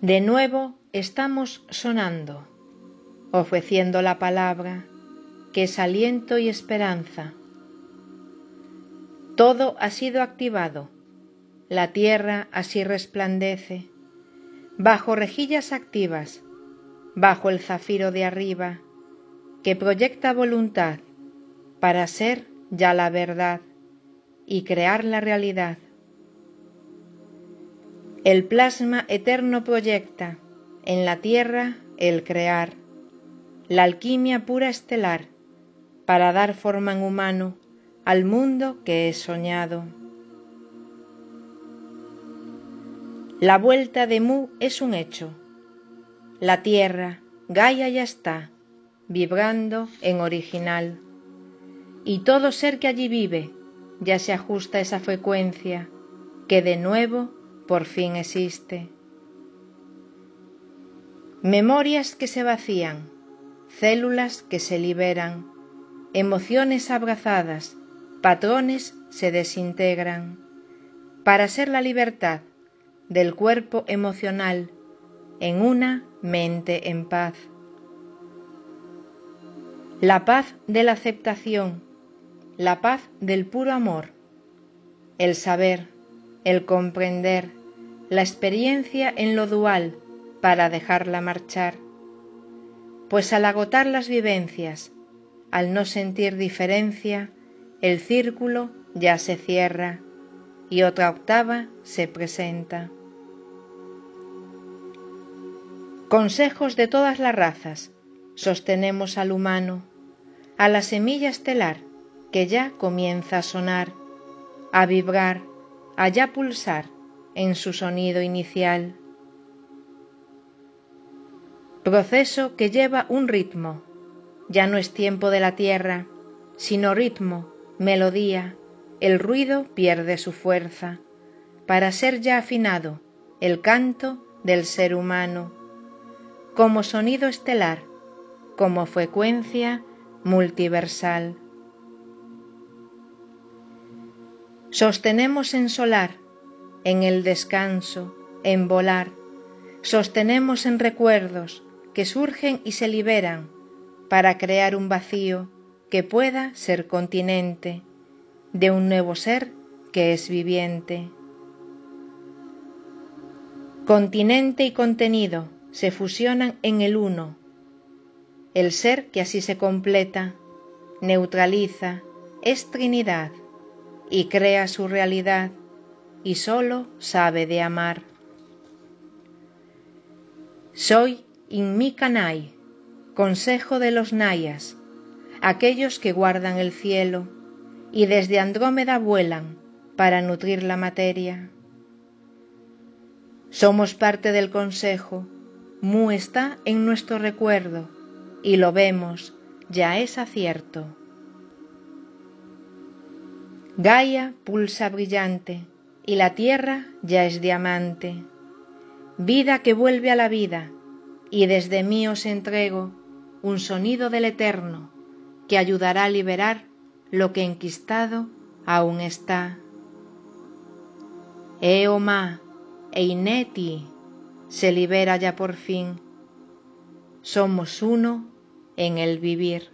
De nuevo estamos sonando, ofreciendo la palabra, que es aliento y esperanza. Todo ha sido activado, la tierra así resplandece, bajo rejillas activas, bajo el zafiro de arriba, que proyecta voluntad para ser ya la verdad y crear la realidad. El plasma eterno proyecta en la tierra el crear, la alquimia pura estelar, para dar forma en humano al mundo que es soñado. La vuelta de Mu es un hecho. La tierra, Gaia ya está, vibrando en original. Y todo ser que allí vive ya se ajusta a esa frecuencia que de nuevo por fin existe. Memorias que se vacían, células que se liberan, emociones abrazadas, patrones se desintegran, para ser la libertad del cuerpo emocional en una mente en paz. La paz de la aceptación, la paz del puro amor, el saber, el comprender, la experiencia en lo dual para dejarla marchar, pues al agotar las vivencias, al no sentir diferencia, el círculo ya se cierra y otra octava se presenta. Consejos de todas las razas. Sostenemos al humano, a la semilla estelar que ya comienza a sonar, a vibrar, a ya pulsar en su sonido inicial. Proceso que lleva un ritmo, ya no es tiempo de la tierra, sino ritmo, melodía, el ruido pierde su fuerza, para ser ya afinado el canto del ser humano, como sonido estelar, como frecuencia multiversal. Sostenemos en solar, en el descanso, en volar, sostenemos en recuerdos que surgen y se liberan para crear un vacío que pueda ser continente de un nuevo ser que es viviente. Continente y contenido se fusionan en el uno, el ser que así se completa, neutraliza, es Trinidad y crea su realidad y sólo sabe de amar. Soy Inmikanai, consejo de los Nayas, aquellos que guardan el cielo y desde Andrómeda vuelan para nutrir la materia. Somos parte del consejo, Mu está en nuestro recuerdo y lo vemos, ya es acierto. Gaia pulsa brillante y la tierra ya es diamante, vida que vuelve a la vida y desde mí os entrego un sonido del eterno que ayudará a liberar lo que enquistado aún está. Eoma, Eineti, se libera ya por fin. Somos uno en el vivir.